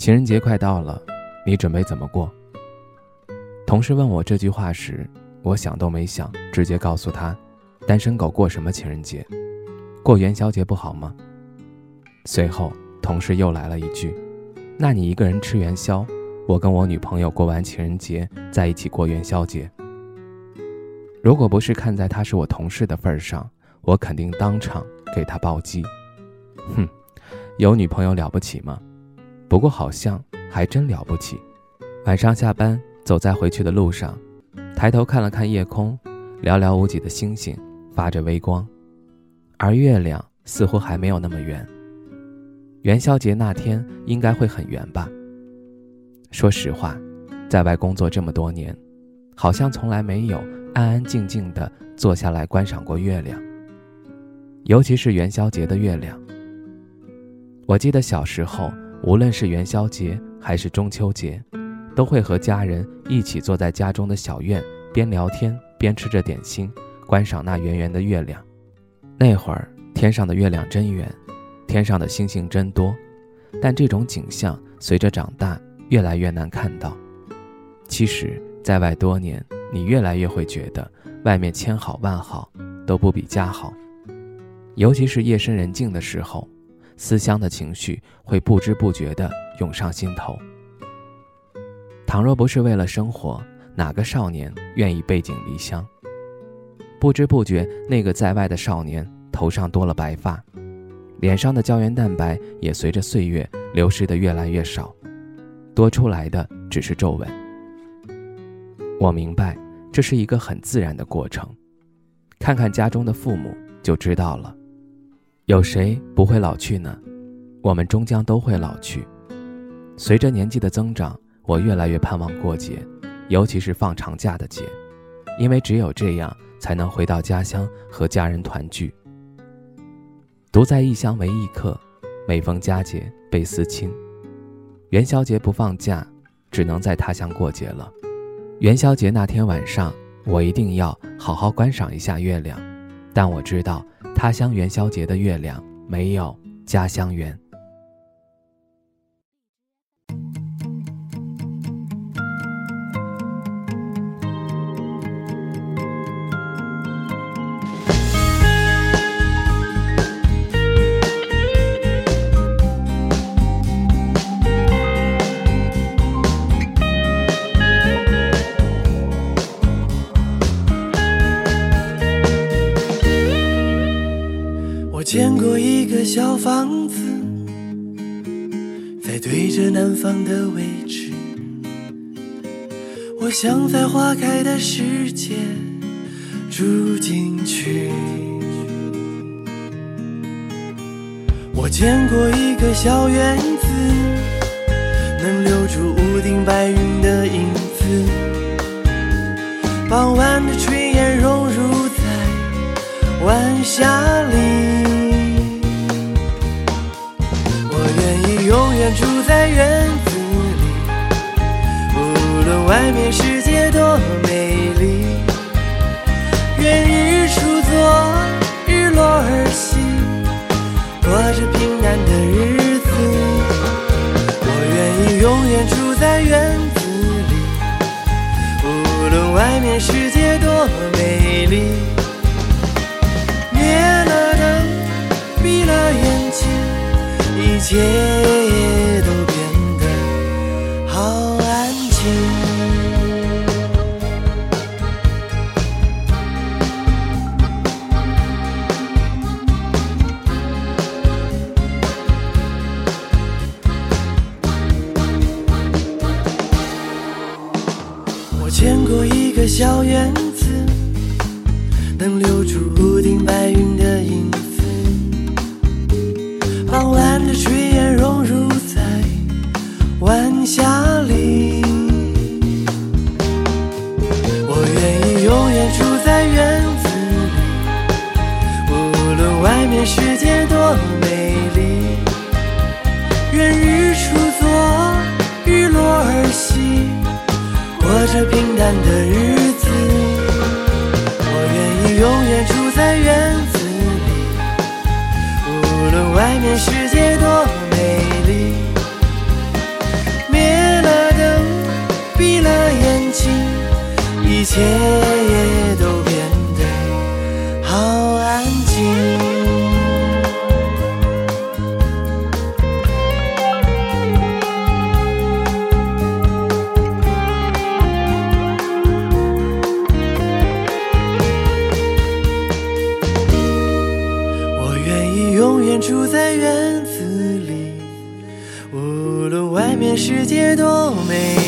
情人节快到了，你准备怎么过？同事问我这句话时，我想都没想，直接告诉他：“单身狗过什么情人节？过元宵节不好吗？”随后，同事又来了一句：“那你一个人吃元宵，我跟我女朋友过完情人节在一起过元宵节。”如果不是看在他是我同事的份上，我肯定当场给他暴击。哼，有女朋友了不起吗？不过好像还真了不起。晚上下班，走在回去的路上，抬头看了看夜空，寥寥无几的星星发着微光，而月亮似乎还没有那么圆。元宵节那天应该会很圆吧？说实话，在外工作这么多年，好像从来没有安安静静的坐下来观赏过月亮，尤其是元宵节的月亮。我记得小时候。无论是元宵节还是中秋节，都会和家人一起坐在家中的小院，边聊天边吃着点心，观赏那圆圆的月亮。那会儿天上的月亮真圆，天上的星星真多。但这种景象随着长大越来越难看到。其实，在外多年，你越来越会觉得外面千好万好都不比家好，尤其是夜深人静的时候。思乡的情绪会不知不觉地涌上心头。倘若不是为了生活，哪个少年愿意背井离乡？不知不觉，那个在外的少年头上多了白发，脸上的胶原蛋白也随着岁月流失的越来越少，多出来的只是皱纹。我明白，这是一个很自然的过程。看看家中的父母就知道了。有谁不会老去呢？我们终将都会老去。随着年纪的增长，我越来越盼望过节，尤其是放长假的节，因为只有这样才能回到家乡和家人团聚。独在异乡为异客，每逢佳节倍思亲。元宵节不放假，只能在他乡过节了。元宵节那天晚上，我一定要好好观赏一下月亮，但我知道。他乡元宵节的月亮没有家乡圆。我见过一个小房子，在对着南方的位置。我想在花开的世界住进去。我见过一个小院子，能留住屋顶白云的影子。傍晚的炊烟融入在晚霞里。远住在院子里，无论外面世界多美丽。愿日出作，日落而息，过着平淡的日子。我愿意永远住在院子里，无论外面世界多美丽。灭了灯，闭了眼睛，一切。的小院子能留住屋顶白云的影子傍晚的炊烟融入在晚霞里我愿意永远住在院子里无论外面世界多美。这平淡的日子，我愿意永远住在院子里，无论外面世界多美丽。灭了灯，闭了眼睛，一切也。世界多美。